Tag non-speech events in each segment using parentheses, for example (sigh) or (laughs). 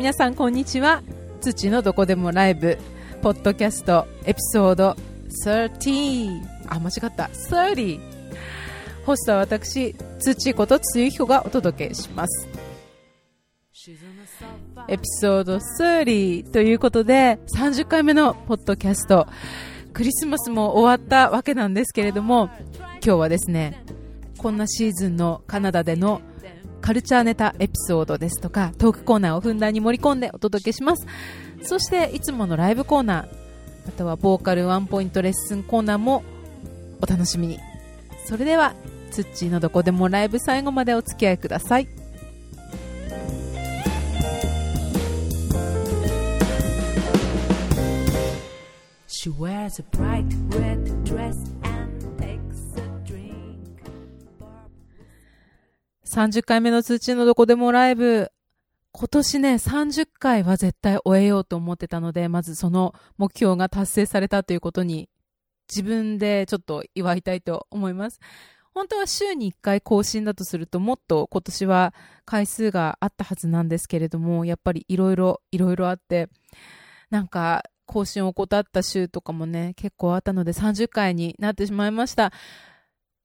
皆さんこんにちは。土のどこでもライブポッドキャストエピソード30あ間違った。30ホストは私土ことつゆひこがお届けします。エピソード30ということで30回目のポッドキャストクリスマスも終わったわけなんですけれども今日はですねこんなシーズンのカナダでのカルチャーネタエピソードですとかトークコーナーをふんだんに盛り込んでお届けします。そしていつものライブコーナーあとはボーカルワンポイントレッスンコーナーもお楽しみに。それではツッチーのどこでもライブ最後までお付き合いください。30回目の通知のどこでもライブ今年ね、30回は絶対終えようと思ってたので、まずその目標が達成されたということに、自分でちょっと祝いたいと思います。本当は週に1回更新だとすると、もっと今年は回数があったはずなんですけれども、やっぱりいろいろ、いろいろあって、なんか、更新を怠った週とかもね、結構あったので30回になってしまいました。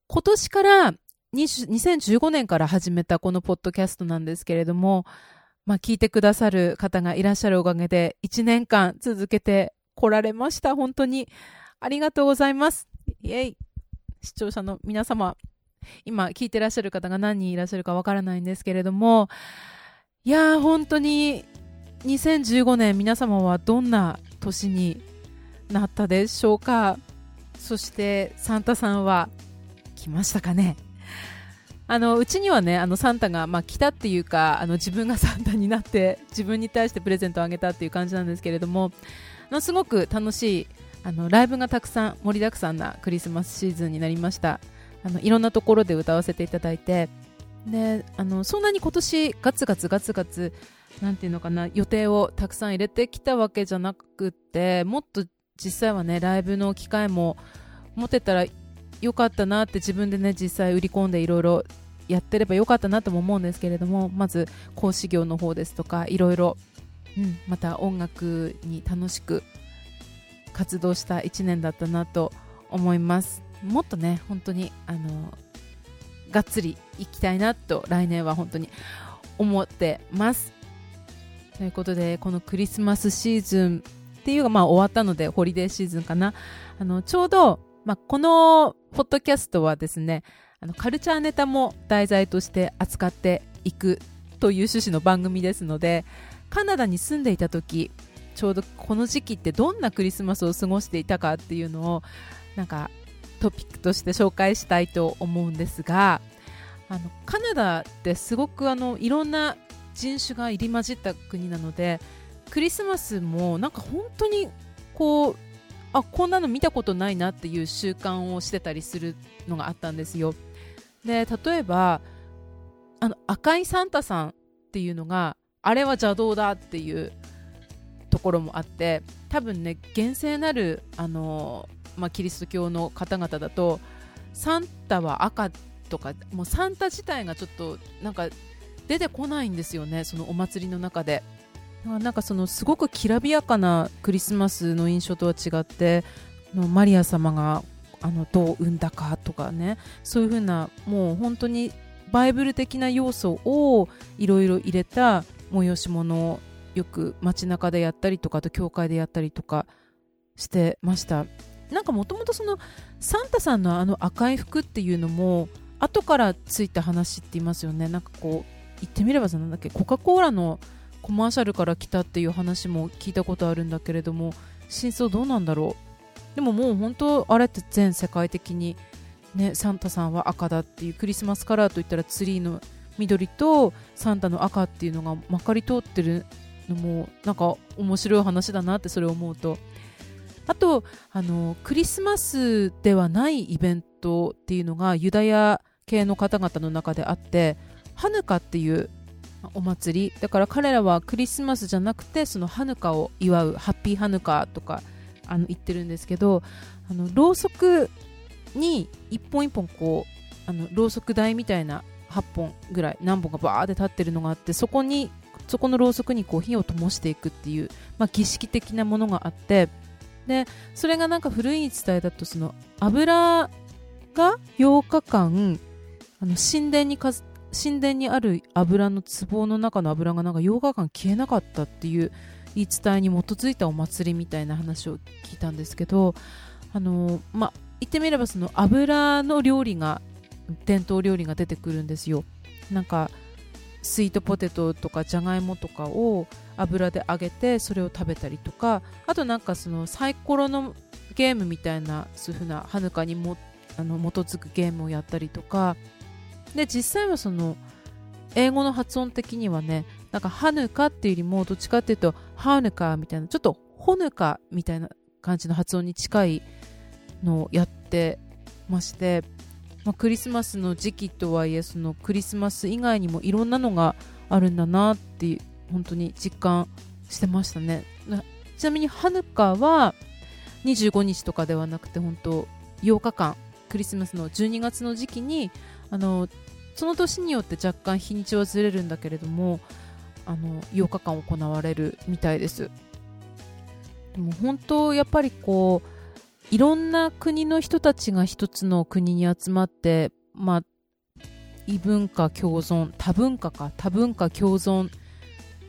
今年から2015年から始めたこのポッドキャストなんですけれども、まあ、聞いてくださる方がいらっしゃるおかげで、1年間続けて来られました。本当にありがとうございます。イェイ視聴者の皆様、今聞いてらっしゃる方が何人いらっしゃるかわからないんですけれども、いやー、本当に2015年皆様はどんな年になったでしょうかそしてサンタさんは来ましたかねあのうちにはねあのサンタが、まあ、来たっていうかあの自分がサンタになって (laughs) 自分に対してプレゼントをあげたっていう感じなんですけれどもあのすごく楽しいあのライブがたくさん盛りだくさんなクリスマスシーズンになりました。あのいろんなところで歌わせていただいてであのそんなに今年ガツガツガツガツなんていうのかな予定をたくさん入れてきたわけじゃなくてもっと実際はねライブの機会も持てたら良かったなって自分でね実際売り込んでいろいろやってればよかったなとも思うんですけれどもまず講師業の方ですとかいろいろ、うん、また音楽に楽しく活動した1年だったなと思います。もっとね本当にあのがっつりいきたいなと来年は本当に思ってます。ということでこのクリスマスシーズンっていうかまあ終わったのでホリデーシーズンかな。あのちょうどまあ、このポッドキャストはですねあのカルチャーネタも題材として扱っていくという趣旨の番組ですのでカナダに住んでいた時ちょうどこの時期ってどんなクリスマスを過ごしていたかっていうのをなんかトピックとして紹介したいと思うんですがあのカナダってすごくあのいろんな人種が入り混じった国なのでクリスマスもなんか本当にこうあこんなの見たことないなっていう習慣をしてたりするのがあったんですよ。で例えばあの赤いサンタさんっていうのがあれは邪道だっていうところもあって多分ね厳正なるあの、まあ、キリスト教の方々だとサンタは赤とかもうサンタ自体がちょっとなんか出てこないんですよねそのお祭りの中で。なんかそのすごくきらびやかなクリスマスの印象とは違ってのマリア様があのどう産んだかとかねそういうふうなもう本当にバイブル的な要素をいろいろ入れた催し物をよく街中でやったりとかと教会でやったりとかしてました。なんかもともとそのサンタさんのあの赤い服っていうのも後からついた話って言いますよね。なんかこう言ってみればなんだっけコカ・コーラのコマーシャルから来たっていう話も聞いたことあるんだけれども真相どうなんだろう？でももう本当あれって全世界的にねサンタさんは赤だっていうクリスマスカラーといったらツリーの緑とサンタの赤っていうのがまかり通ってるのもなんか面白い話だなってそれを思うと。あとあのクリスマスではないイベントっていうのがユダヤ系の方々の中であってハヌカっていうお祭り。だから彼らはクリスマスじゃなくてそのハヌカを祝うハッピーハヌカとかあの言ってるんですけどあのろうそくに一本一本こうあのろうそく台みたいな8本ぐらい何本かバーって立ってるのがあってそこにそこのろうそくにこう火を灯していくっていう、まあ、儀式的なものがあってでそれがなんか古い伝えだとその油が8日間あの神殿に神殿にある油の壺の中の油がなんか8日間消えなかったっていう言い伝えに基づいたお祭りみたいな話を聞いたんですけどあのまあ言ってみればその油の料理が伝統料理が出てくるんですよ。なんかスイートポテトとかじゃがいもとかを油で揚げてそれを食べたりとかあとなんかそのサイコロのゲームみたいなそういうふうなはぬかにもあの基づくゲームをやったりとかで実際はその英語の発音的にはねなんかハヌカっていうよりもどっちかっていうとハヌカみたいなちょっとホヌカみたいな感じの発音に近いのをやってまして、まあ、クリスマスの時期とはいえそのクリスマス以外にもいろんなのがあるんだなっていう本当に実感してましたね。ちなみにハヌカは25日とかではなくて本当8日間クリスマスの12月の時期にあのその年によって若干日にちはずれるんだけれどもあの8日間行われるみたいです。でも本当やっぱりこういろんな国の人たちが一つの国に集まって、まあ、異文化共存多文化か多文化共存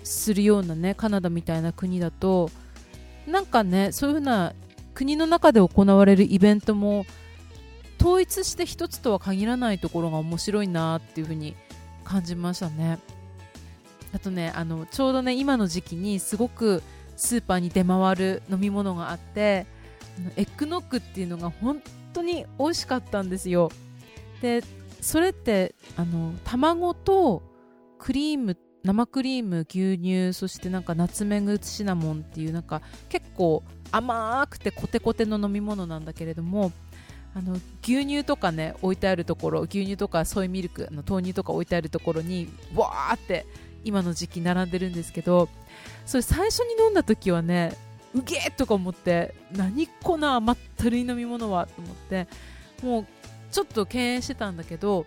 するようなねカナダみたいな国だとなんかねそういうふうな国の中で行われるイベントも統一して一つとは限らないところが面白いなっていうふうに感じましたね。あとねあのちょうどね今の時期にすごくスーパーに出回る飲み物があってエッグノッグっていうのが本当に美味しかったんですよ。でそれってあの卵とクリーム生クリーム牛乳そしてなんかナツメグシナモンっていうなんか結構甘くてコテコテの飲み物なんだけれどもあの牛乳とかね置いてあるところ牛乳とかソイミルクの豆乳とか置いてあるところにわーって今の時期並んでるんですけどそれ最初に飲んだ時はねうげーとか思って何この甘ったるい飲み物はと思ってもうちょっと敬遠してたんだけど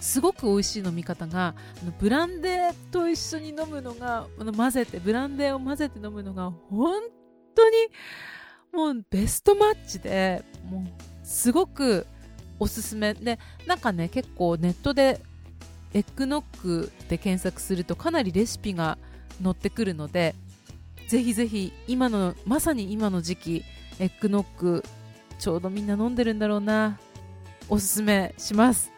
すごく美味しい飲み方がブランデーと一緒に飲むのが混ぜてブランデーを混ぜて飲むのが本当にもうベストマッチでもうすごくおすすめ。でなんかね結構ネットでエッグノックで検索するとかなりレシピが載ってくるのでぜひぜひ今のまさに今の時期エッグノックちょうどみんな飲んでるんだろうな。おすすめします。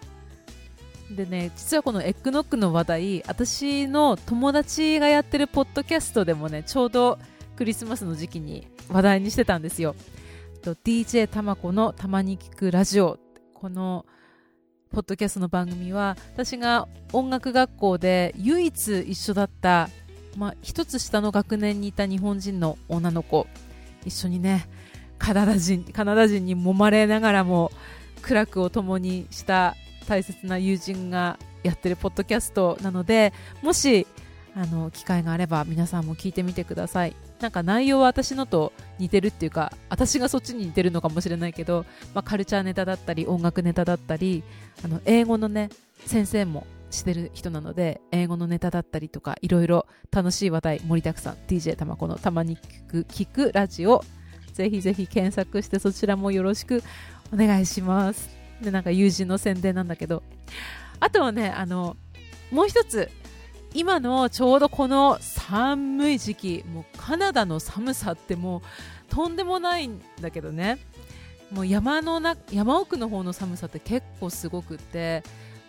でね実はこのエッグノックの話題私の友達がやってるポッドキャストでもねちょうどクリスマスの時期に話題にしてたんですよ。DJ たまこのたまに聞くラジオ。このポッドキャストの番組は私が音楽学校で唯一一緒だったまあ、一つ下の学年にいた日本人の女の子。一緒にねカナダ人カナダ人に揉まれながらも苦楽を共にした大切な友人がやってるポッドキャストなのでもしあの機会があれば皆さんも聞いてみてください。なんか内容は私のと似てるっていうか私がそっちに似てるのかもしれないけど、まあ、カルチャーネタだったり音楽ネタだったりあの英語のね先生もしてる人なので英語のネタだったりとかいろいろ楽しい話題盛りだくさん。DJ たまこのたまに聞く聞くラジオ。ぜひぜひ検索してそちらもよろしくお願いします。でなんか友人の宣伝なんだけど。あとはねあのもう一つ今のちょうどこの寒い時期もうカナダの寒さってもうとんでもないんだけどね。もう山のな山奥の方の寒さって結構すごくって。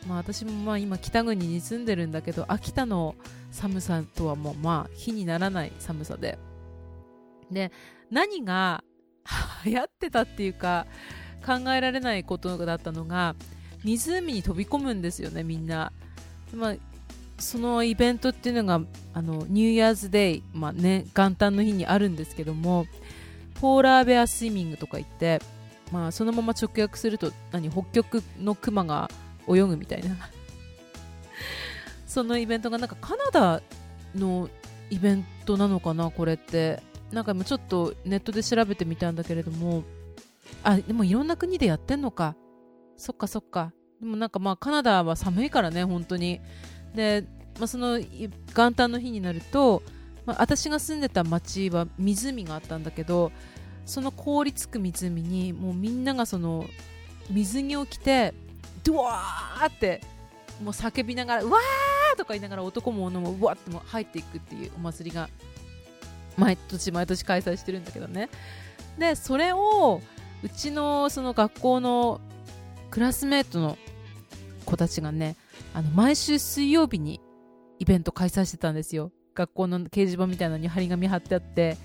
まあ、私もまあ今北国に住んでるんだけど秋田の寒さとはもうまあ比にならない寒さで。で何が流行ってたっていうか考えられないことだったのが湖に飛び込むんですよねみんな、まあ、そのイベントっていうのがあのニューイヤーズデイ、まあね、元旦の日にあるんですけどもポーラーベアスイミングとか言って、まあ、そのまま直訳すると何北極のクマが泳ぐみたいな。(laughs) そのイベントがなんかカナダのイベントなのかなこれって。なんかもちょっとネットで調べてみたんだけれどもあでもいろんな国でやってんのか。そっかそっか。でもなんかまあカナダは寒いからね本当に。でまあ、その元旦の日になると、まあ、私が住んでた町は湖があったんだけどその凍りつく湖にもうみんながその水着を着てドワーってもう叫びながらうわーとか言いながら男も女もうわっても入っていくっていうお祭りが毎年毎年開催してるんだけどね。でそれをうちのその学校のクラスメートの子たちがねあの毎週水曜日にイベント開催してたんですよ。学校の掲示板みたいなのに張り紙貼ってあって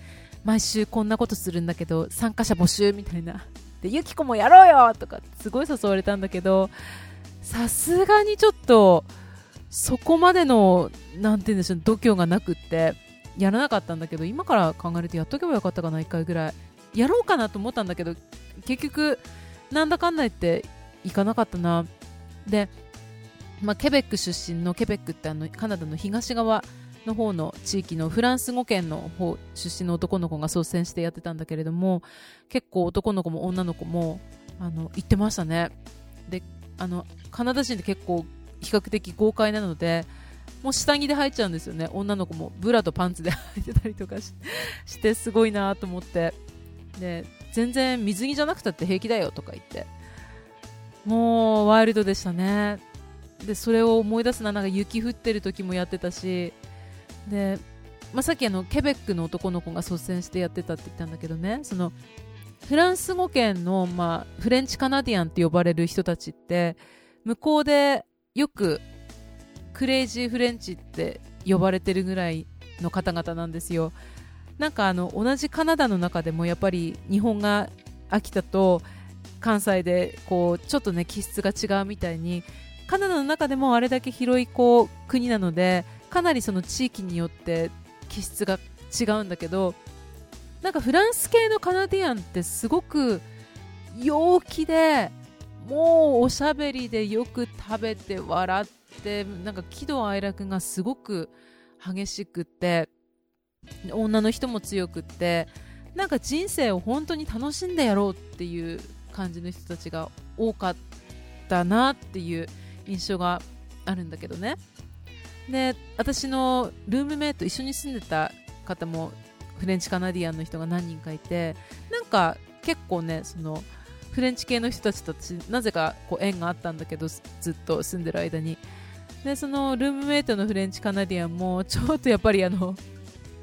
毎週こんなことするんだけど参加者募集みたいな。でゆきこもやろうよとかすごい誘われたんだけどさすがにちょっとそこまでのなんて言うんでしょう度胸がなくってやらなかったんだけど今から考えるとやっとけばよかったかな1回ぐらい。やろうかなと思ったんだけど結局なんだかんだ言って行かなかったな。で、まあ、ケベック出身のケベックってあのカナダの東側の方の地域のフランス語圏の方出身の男の子が率先してやってたんだけれども結構男の子も女の子もあの行ってましたね。であのカナダ人って結構比較的豪快なのでもう下着で入っちゃうんですよね。女の子もブラとパンツで履いてたりとかしてすごいなと思って。で全然水着じゃなくたって平気だよとか言って。もうワイルドでしたね。でそれを思い出すな。なんか雪降ってる時もやってたし。で、まあ、さっきあのケベックの男の子が率先してやってたって言ったんだけどね。そのフランス語圏の、まあ、フレンチカナディアンって呼ばれる人たちって向こうでよくクレイジーフレンチって呼ばれてるぐらいの方々なんですよ。なんかあの同じカナダの中でもやっぱり日本が秋田と関西でこうちょっとね気質が違うみたいにカナダの中でもあれだけ広いこう国なのでかなりその地域によって気質が違うんだけどなんかフランス系のカナディアンってすごく陽気でもうおしゃべりでよく食べて笑ってなんか喜怒哀楽がすごく激しくって女の人も強くってなんか人生を本当に楽しんでやろうっていう感じの人たちが多かったなっていう印象があるんだけどね。で私のルームメイト一緒に住んでた方もフレンチカナディアンの人が何人かいてなんか結構ねそのフレンチ系の人たちとなぜかこう縁があったんだけどずっと住んでる間に。でそのルームメイトのフレンチカナディアンもちょっとやっぱりあの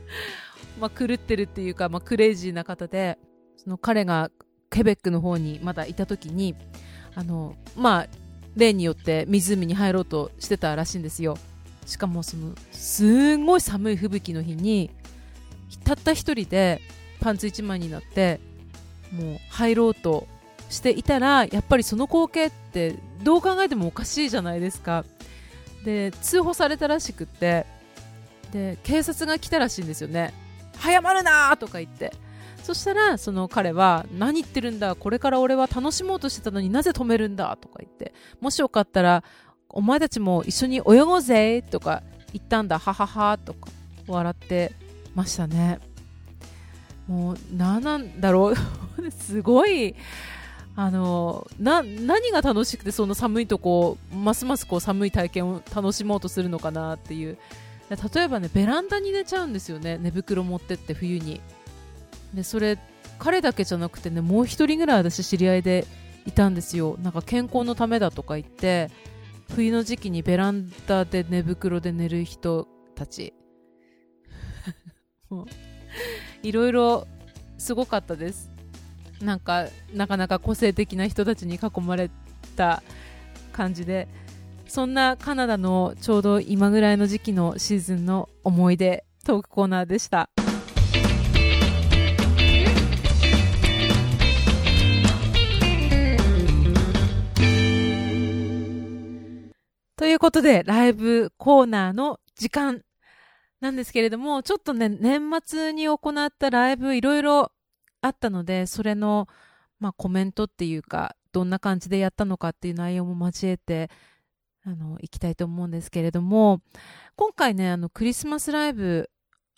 (laughs) ま狂ってるっていうか、まあ、クレイジーな方でその彼がケベックの方にまだいた時にあのまあ例によって湖に入ろうとしてたらしいんですよ。しかもそのすごい寒い吹雪の日にたった一人でパンツ1枚になってもう入ろうとしていたらやっぱりその光景ってどう考えてもおかしいじゃないですか。で通報されたらしくってで警察が来たらしいんですよね。早まるなとか言って。そしたらその彼は何言ってるんだこれから俺は楽しもうとしてたのになぜ止めるんだとか言ってもしよかったらお前たちも一緒に泳ごうぜとか言ったんだはははとか笑ってましたね。もう何なんだろう。(laughs) すごいあのな何が楽しくてその寒いとこますますこう寒い体験を楽しもうとするのかなっていう。例えばねベランダに寝ちゃうんですよね。寝袋持ってって冬に。でそれ彼だけじゃなくてねもう一人ぐらい私知り合いでいたんですよ。なんか健康のためだとか言って冬の時期にベランダで寝袋で寝る人たち。(laughs) ういろいろすごかったです。なんかなかなか個性的な人たちに囲まれた感じで。そんなカナダのちょうど今ぐらいの時期のシーズンの思い出トークコーナーでした。ということで、ライブコーナーの時間なんですけれども、ちょっとね、年末に行ったライブいろいろあったので、それの、まあ、コメントっていうか、どんな感じでやったのかっていう内容も交えて、あの、行きたいと思うんですけれども、今回ね、あの、クリスマスライブ、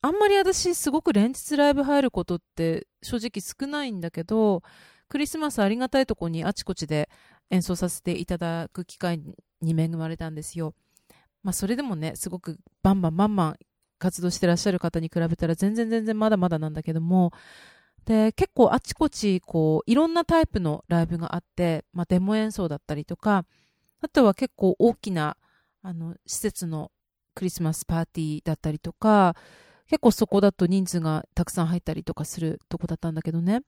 あんまり私すごく連日ライブ入ることって正直少ないんだけど、クリスマスありがたいとこにあちこちで演奏させていただく機会に恵まれたんですよ。まあそれでもね、すごくバンバンバンバン活動してらっしゃる方に比べたら全然全然まだまだなんだけども、で、結構あちこち、こう、いろんなタイプのライブがあって、まあデモ演奏だったりとか、あとは結構大きな、あの、施設のクリスマスパーティーだったりとか、結構そこだと人数がたくさん入ったりとかするとこだったんだけどね。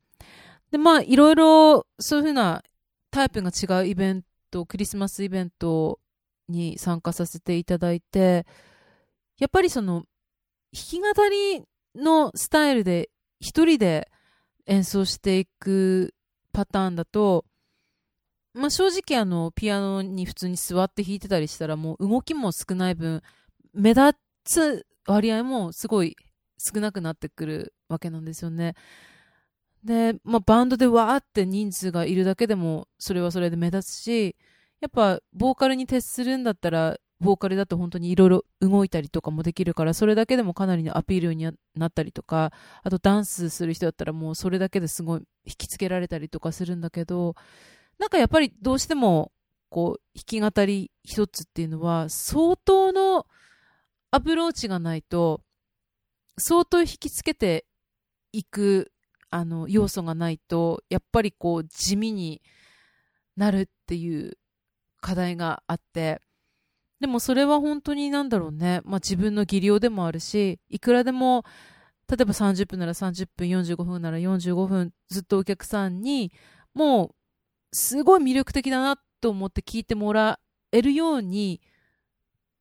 で、まあ、いろいろそういうふうなタイプが違うイベントト、クリスマスイベントに参加させていただいて、やっぱりその、弾き語りのスタイルで一人で演奏していくパターンだと、まあ、正直あの、ピアノに普通に座って弾いてたりしたらもう動きも少ない分、目立つ割合もすごい少なくなってくるわけなんですよね。で、まあ、バンドでわーって人数がいるだけでもそれはそれで目立つし、やっぱボーカルに徹するんだったら、ボーカルだと本当にいろいろ動いたりとかもできるから、それだけでもかなりのアピールになったりとか、あとダンスする人だったらもうそれだけですごい引きつけられたりとかするんだけど、なんかやっぱりどうしてもこう弾き語り一つっていうのは相当のアプローチがないと、相当引きつけていく、あの、要素がないと、やっぱりこう、地味になるっていう課題があって、でもそれは本当になんだろうね。まあ自分の技量でもあるし、いくらでも、例えば30分なら30分、45分なら45分、ずっとお客さんに、もう、すごい魅力的だなと思って聞いてもらえるように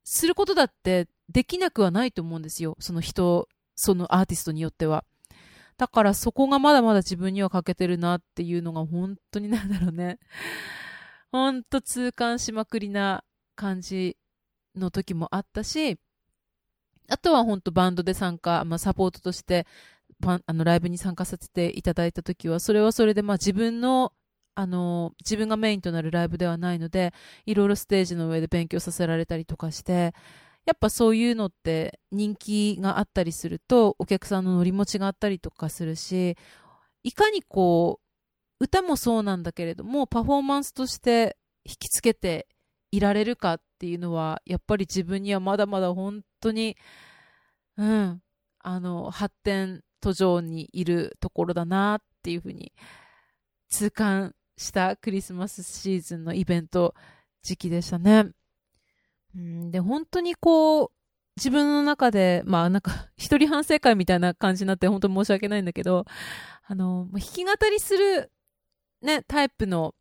することだってできなくはないと思うんですよ。その人、そのアーティストによっては。だからそこがまだまだ自分には欠けてるなっていうのが本当になんだろうね。ほんと痛感しまくりな感じの時もあったし、あとは本当バンドで参加、まあ、サポートとしてあのライブに参加させていただいた時は、それはそれでまあ自分のあの、自分がメインとなるライブではないので、いろいろステージの上で勉強させられたりとかして、やっぱそういうのって人気があったりするとお客さんの乗り持ちがあったりとかするしいかにこう歌もそうなんだけれどもパフォーマンスとして引きつけていられるかっていうのはやっぱり自分にはまだまだ本当にうんあの発展途上にいるところだなっていうふうに痛感したクリスマスシーズンのイベント時期でしたね。うん、で、本当にこう、自分の中で、まあなんか、(laughs) 一人反省会みたいな感じになって本当に申し訳ないんだけど、あの、弾き語りする、ね、タイプの、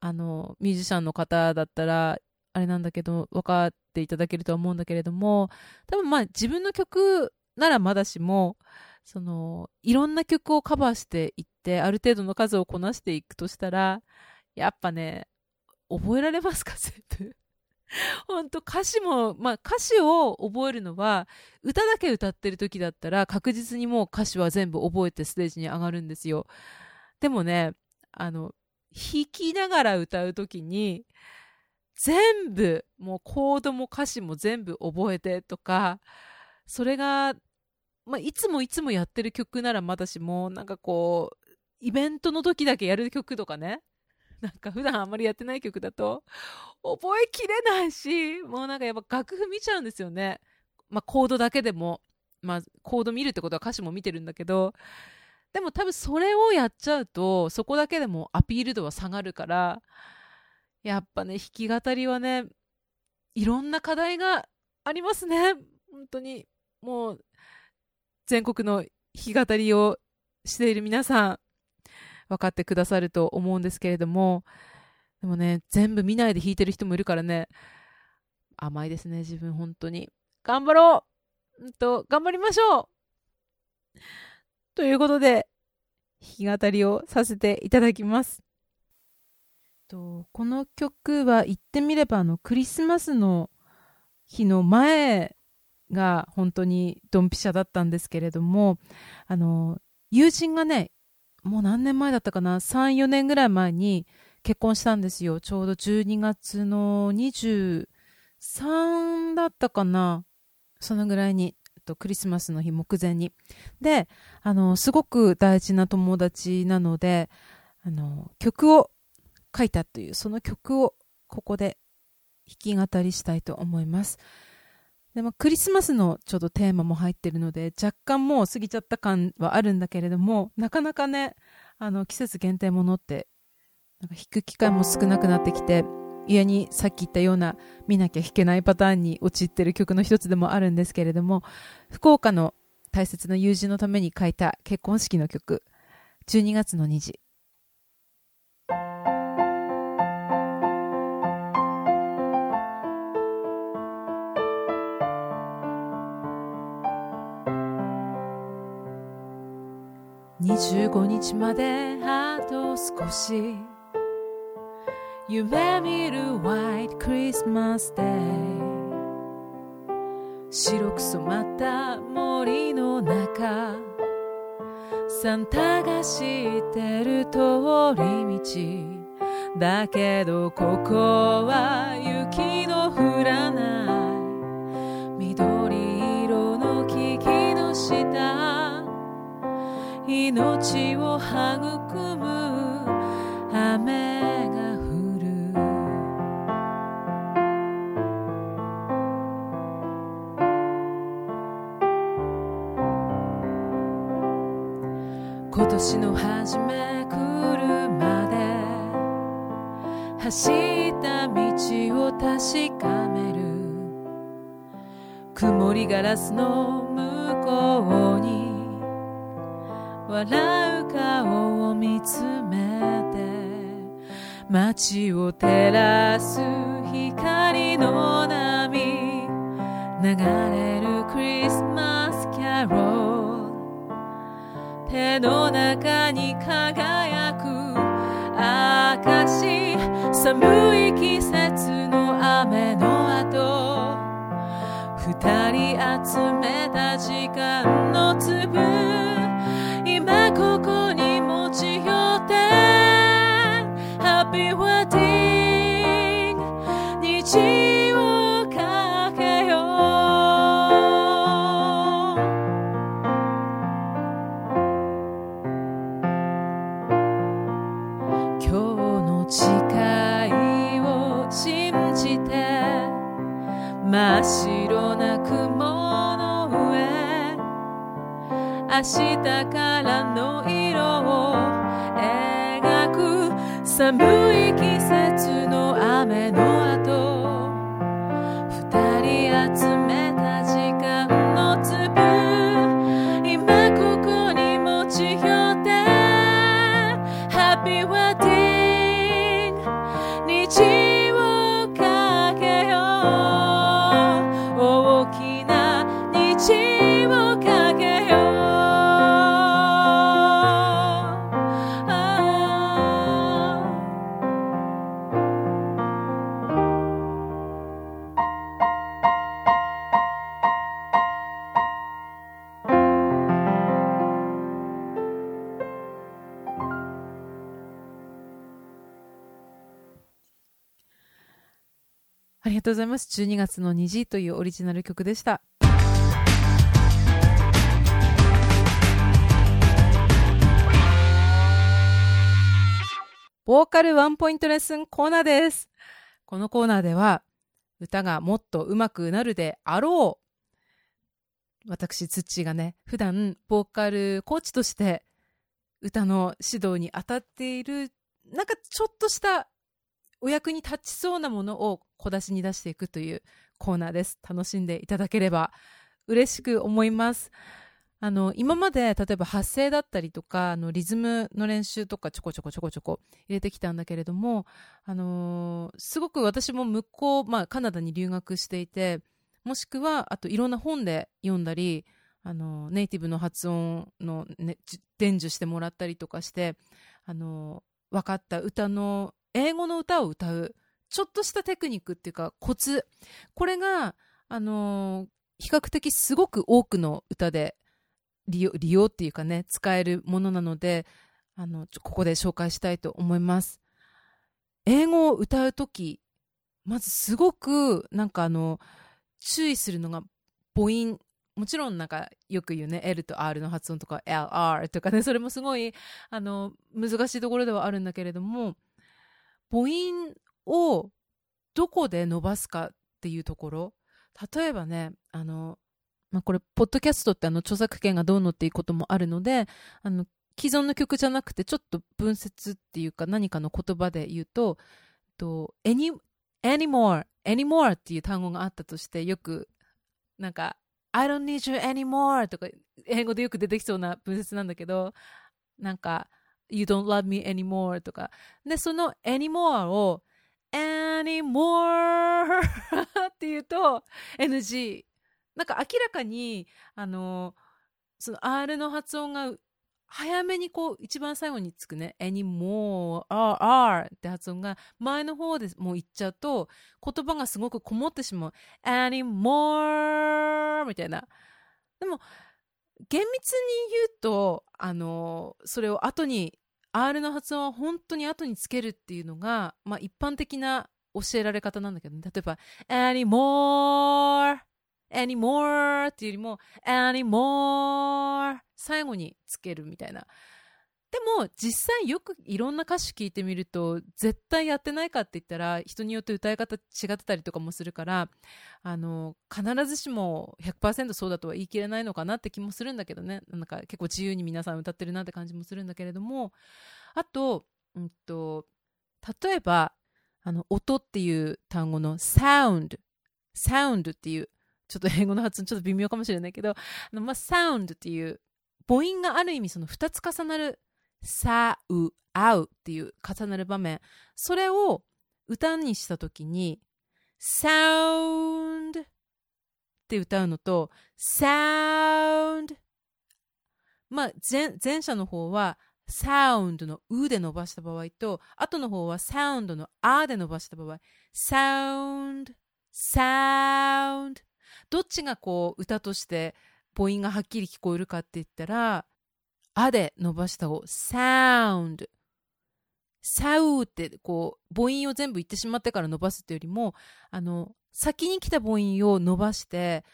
あの、ミュージシャンの方だったら、あれなんだけど、分かっていただけるとは思うんだけれども、多分まあ自分の曲ならまだしも、その、いろんな曲をカバーしていって、ある程度の数をこなしていくとしたら、やっぱね、覚えられますか、全部？(laughs) 本当歌詞も、まあ歌詞を覚えるのは、歌だけ歌ってる時だったら確実にもう歌詞は全部覚えてステージに上がるんですよ。でもね、あの、弾きながら歌う時に、全部、もうコードも歌詞も全部覚えてとか、それが、まあ、いつもいつもやってる曲ならまだしも、なんかこう、イベントの時だけやる曲とかね、(laughs) なんか普段あんまりやってない曲だと、覚えきれないし、もうなんかやっぱ楽譜見ちゃうんですよね。まあコードだけでも、まあコード見るってことは歌詞も見てるんだけど、でも多分それをやっちゃうと、そこだけでもアピール度は下がるから、やっぱね、弾き語りはね、いろんな課題がありますね。本当に。もう、全国の弾き語りをしている皆さん、分かってくださると思うんですけれども、でもね、全部見ないで弾いてる人もいるからね、甘いですね、自分、本当に。頑張ろううんと、頑張りましょうということで、弾き語りをさせていただきます。とこの曲は言ってみればあのクリスマスの日の前が本当にドンピシャだったんですけれどもあの友人がねもう何年前だったかな、3、4年ぐらい前に結婚したんですよ。ちょうど12月の23だったかな？そのぐらいに、クリスマスの日目前に。で、あの、すごく大事な友達なので、あの、曲を書いたという、その曲をここで弾き語りしたいと思います。でもクリスマスのちょっとテーマも入ってるので、若干もう過ぎちゃった感はあるんだけれども、なかなかね、あの、季節限定ものって、なんか弾く機会も少なくなってきて、家にさっき言ったような見なきゃ弾けないパターンに陥ってる曲の一つでもあるんですけれども、福岡の大切な友人のために書いた結婚式の曲、12月の虹。25日まであと少し。夢見る White Christmas Day 白く染まった森の中。サンタが知ってる通り道。だけどここは雪の降らない。命を育む雨が降る。今年の初め来るまで走った道を確かめる。曇りガラスの向こうに笑う顔を見つめて街を照らす光の波流れるクリスマスキャロル。手の中に輝く証寒い季節の雨の後二人集めた時間の粒ここに持ち寄って Happy Wedding 虹をかけよう。今日の誓いを信じて真っ白な雲の上明日からの色を描く。寒い季節とうございます。12月の虹というオリジナル曲でした。ボーカルワンポイントレッスンコーナーです。このコーナーでは、歌がもっと上手くなるであろう。私、ツッチーがね、普段、ボーカルコーチとして、歌の指導に当たっている、なんかちょっとしたお役に立ちそうなものを小出しに出していくというコーナーです。楽しんでいただければ嬉しく思います。あの、今まで、例えば発声だったりとか、あの、リズムの練習とかちょこちょこちょこちょこ入れてきたんだけれども、あのーすごく私も向こう、まあ、カナダに留学していて、もしくは、あといろんな本で読んだり、あの、ネイティブの発音の、ね、伝授してもらったりとかして、あの、分かった歌の、英語の歌を歌う、ちょっとしたテクニックっていうか、コツ。これが、あの、比較的すごく多くの歌で利用、利用っていうかね、使えるものなので、あの、ここで紹介したいと思います。英語を歌うとき、まずすごく、なんかあの、注意するのが母音。もちろんなんかよく言うね、L と R の発音とか LR とかね、それもすごい、あの、難しいところではあるんだけれども、母音をどこで伸ばすかっていうところ。例えばね、あの、まあ、これ、ポッドキャストってあの、著作権がどうのっていうこともあるので、あの、既存の曲じゃなくて、ちょっと分節っていうか何かの言葉で言うと、と any, anymore, anymore っていう単語があったとして、よく、なんか、I don't need you anymore とか、英語でよく出てきそうな文節なんだけど、なんか、You don't love me anymore とか。で、その anymore を anymore (laughs) って言うと NG。なんか明らかに、あの、その R の発音が早めにこう一番最後につくね anymore, r, r って発音が前の方でもう言っちゃうと言葉がすごくこもってしまう anymore みたいな。でも厳密に言うと、あの、それを後に R の発音は本当に後につけるっていうのが、まあ一般的な教えられ方なんだけど、ね、例えば、anymore, anymore っていうよりも、anymore 最後につけるみたいな。でも実際よくいろんな歌詞聞いてみると絶対やってないかって言ったら人によって歌い方違ってたりとかもするからあの必ずしも100%そうだとは言い切れないのかなって気もするんだけどね。なんか結構自由に皆さん歌ってるなって感じもするんだけれども。あと,、うんと、例えばあの音っていう単語の sound sound っていうちょっと英語の発音ちょっと微妙かもしれないけどあの、まあ、sound っていう母音がある意味その2つ重なるさう、あうっていう重なる場面。それを歌にしたときに、sound って歌うのと、sound まあ前、前者の方は、sound のうで伸ばした場合と、後の方は sound のあで伸ばした場合、sound, sound どっちがこう歌として母音がはっきり聞こえるかって言ったら、あで伸ばした方、sound。サウってこう母音を全部言ってしまってから伸ばすっていうよりもあの先に来た母音を伸ばして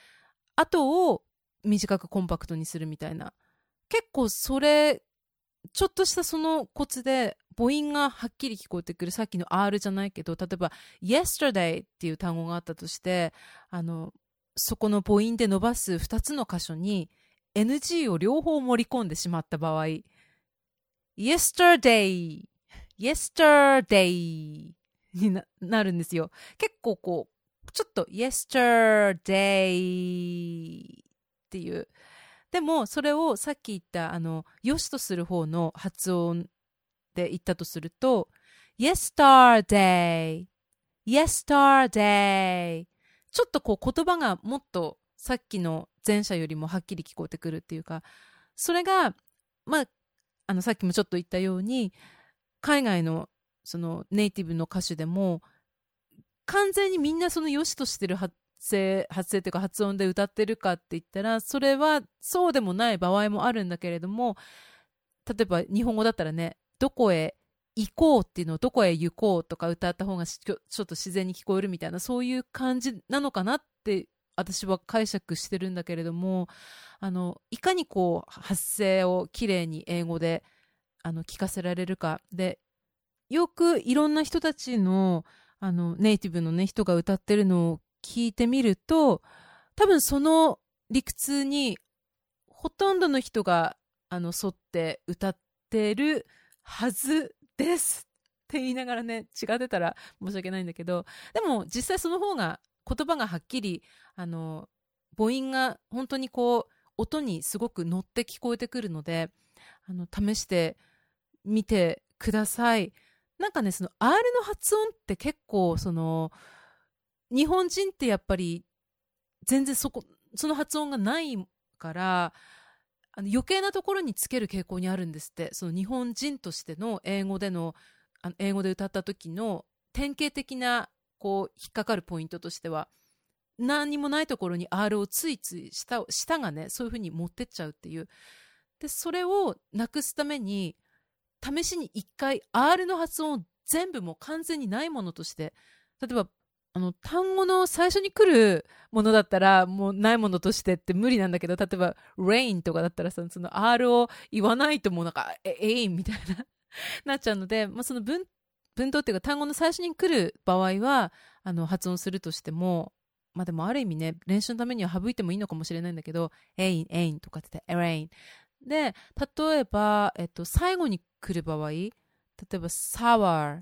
後を短くコンパクトにするみたいな結構それちょっとしたそのコツで母音がはっきり聞こえてくるさっきの R じゃないけど例えば yesterday っていう単語があったとしてあのそこの母音で伸ばす2つの箇所に NG を両方盛り込んでしまった場合、yesterday, yesterday にななるんですよ。結構こう、ちょっと yesterday っていう。でも、それをさっき言った、あの、良しとする方の発音で言ったとすると、yesterday, yesterday ちょっとこう言葉がもっとさっきの前者よりもはっきり聞こえてくるっていうか、それが、まあ、あの、さっきもちょっと言ったように、海外のそのネイティブの歌手でも、完全にみんなその良しとしてる発声、発声っていうか発音で歌ってるかって言ったら、それはそうでもない場合もあるんだけれども、例えば日本語だったらね、どこへ行こうっていうのをどこへ行こうとか歌った方がちょっと自然に聞こえるみたいな、そういう感じなのかなって私は解釈してるんだけれどもあのいかにこう発声をきれいに英語であの聞かせられるか。でよくいろんな人たちのあのネイティブの、ね、人が歌ってるのを聞いてみると多分その理屈にほとんどの人があの沿って歌ってるはずですって言いながらね違ってたら申し訳ないんだけどでも実際その方が言葉がはっきりあの母音が本当にこう音にすごく乗って聞こえてくるのであの試してみてください。なんかねその R の発音って結構その日本人ってやっぱり全然そこその発音がないからあの余計なところにつける傾向にあるんですって。その日本人としての英語でのあの英語で歌った時の典型的なこう引っかかるポイントとしては何にもないところに R をついつい下下がねそういうふうに持ってっちゃうっていう。でそれをなくすために試しに一回 R の発音を全部もう完全にないものとして例えばあの単語の最初に来るものだったらもうないものとしてって無理なんだけど例えば rain とかだったらその R を言わないともうなんかえ aim みたいな (laughs) なっちゃうので、まあ、その文文頭っていうか単語の最初に来る場合はあの発音するとしてもまあでもある意味ね、練習のためには省いてもいいのかもしれないんだけど、エイン、エインとかって言って、エレイン。で、例えば、えっと、最後に来る場合、例えば、sour、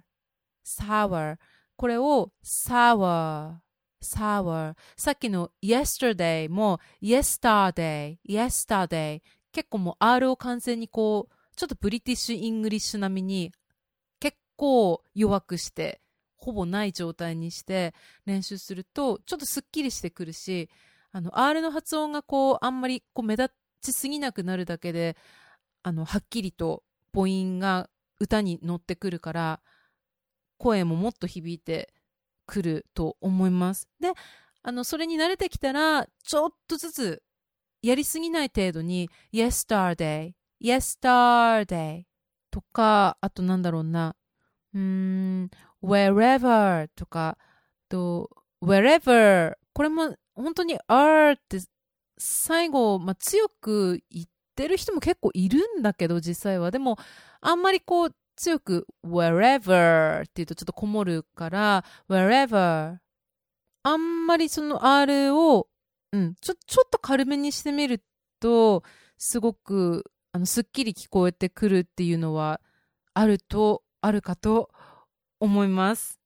sour。これを sour、sour。さっきの yesterday も yesterday、yesterday。結構もう R を完全にこう、ちょっとブリティッシュ・イングリッシュ並みに結構弱くして、ほぼない状態にして練習すると、ちょっとすっきりしてくるし、あの、R の発音がこう、あんまりこう目立ちすぎなくなるだけで、あの、はっきりと母音が歌に乗ってくるから、声ももっと響いてくると思います。で、あの、それに慣れてきたら、ちょっとずつ、やりすぎない程度に、yesterday, yesterday とか、あとなんだろうな、うん、wherever とか、と、wherever これも本当に r って最後、まあ、強く言ってる人も結構いるんだけど、実際は。でも、あんまりこう、強く wherever って言うとちょっとこもるから、wherever あんまりその R を、うん、ちょ、ちょっと軽めにしてみると、すごく、あの、すっきり聞こえてくるっていうのは、あると、あるかと思います。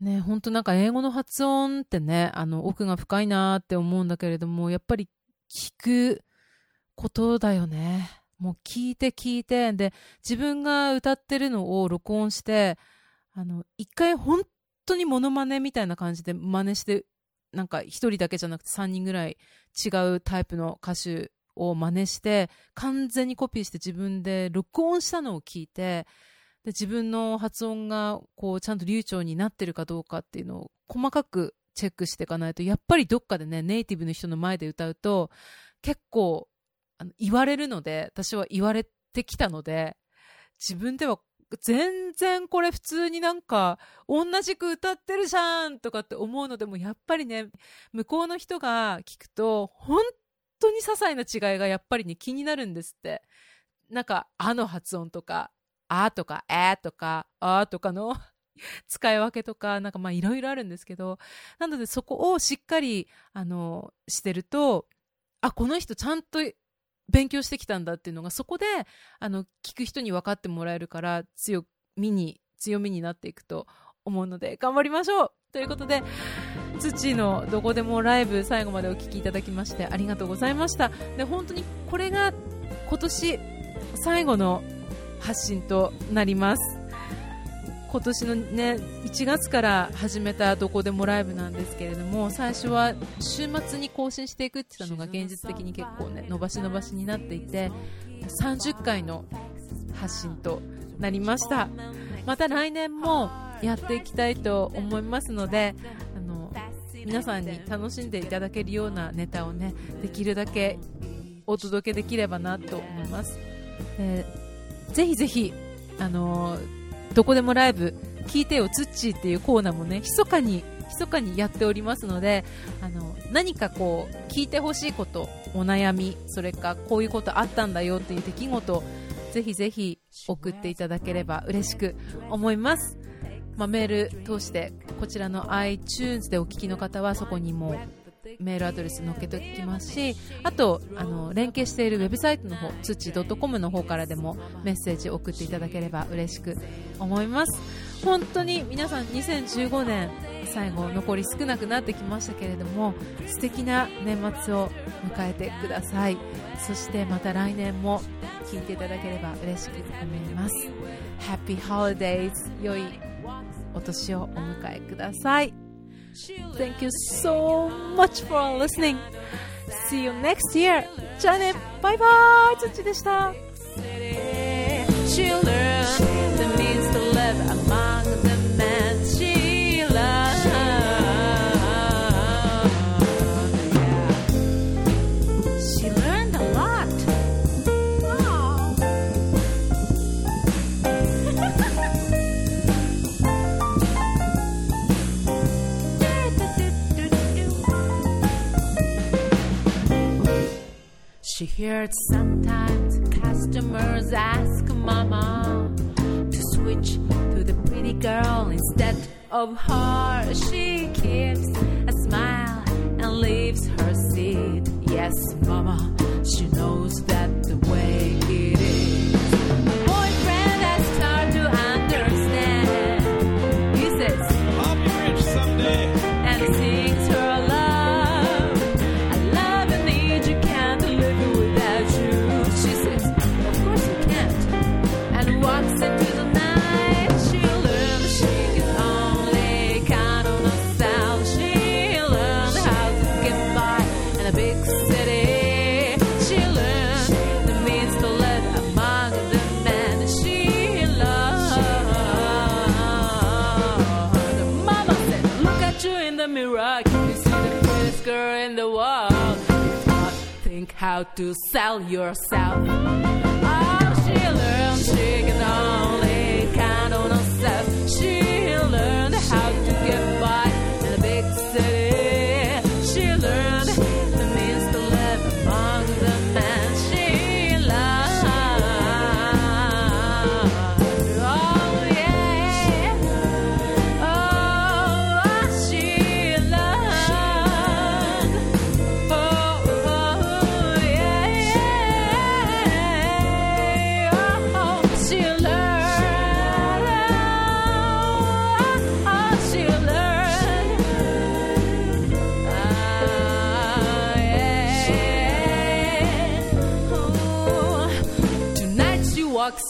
ね、ほんとなんか英語の発音ってね、あの、奥が深いなって思うんだけれども、やっぱり聞くことだよね。もう聞いて聞いて、で、自分が歌ってるのを録音して、あの、一回本当にモノマネみたいな感じで真似して、なんか一人だけじゃなくて3人ぐらい違うタイプの歌手を真似して、完全にコピーして自分で録音したのを聞いて、で自分の発音がこうちゃんと流暢になってるかどうかっていうのを細かくチェックしていかないと、やっぱりどっかでね、ネイティブの人の前で歌うと、結構あの言われるので、私は言われてきたので、自分では全然これ普通になんか同じく歌ってるじゃんとかって思うのでもやっぱりね、向こうの人が聞くと本当に些細な違いがやっぱりね気になるんですって。なんか、あの発音とか、あとか、えとか、あとかの (laughs) 使い分けとか、なんかまあいろいろあるんですけど、なのでそこをしっかり、あの、してると、あ、この人ちゃんと勉強してきたんだっていうのがそこであの聞く人に分かってもらえるから強みに強みになっていくと思うので頑張りましょう!ということで土のどこでもライブ最後までお聴きいただきましてありがとうございました。で本当にこれが今年最後の発信となります。今年のね1月から始めたどこでもライブなんですけれども最初は週末に更新していくって言ったのが現実的に結構ね伸ばし伸ばしになっていて30回の発信となりました。また来年もやっていきたいと思いますのであの皆さんに楽しんでいただけるようなネタをねできるだけお届けできればなと思います、えー、ぜひぜひあのーどこでもライブ聞いてよツッチーっていうコーナーもね密かに密かにやっておりますのであの何かこう聞いてほしいことお悩みそれかこういうことあったんだよっていう出来事ぜひぜひ送っていただければ嬉しく思います、まあ、メール通してこちらの iTunes でお聞きの方はそこにもメールアドレス載っけておきますしあとあの連携しているウェブサイトの方つち .com の方からでもメッセージを送っていただければ嬉しく思います。本当に皆さん2015年最後残り少なくなってきましたけれども素敵な年末を迎えてください。そしてまた来年も聞いていただければ嬉しく思います。Happy Holidays 良いお年をお迎えください。Thank you so much for listening. See you next year. じゃあね、バイバイつちでした。She disappeared. Sometimes customers ask Mama to switch to the pretty girl instead of her. She keeps a smile and leaves her seat. Yes, Mama, she knows that how to sell yourself. Oh, she learned she can only count on herself. She learned how to get by.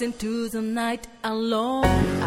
into the night alone.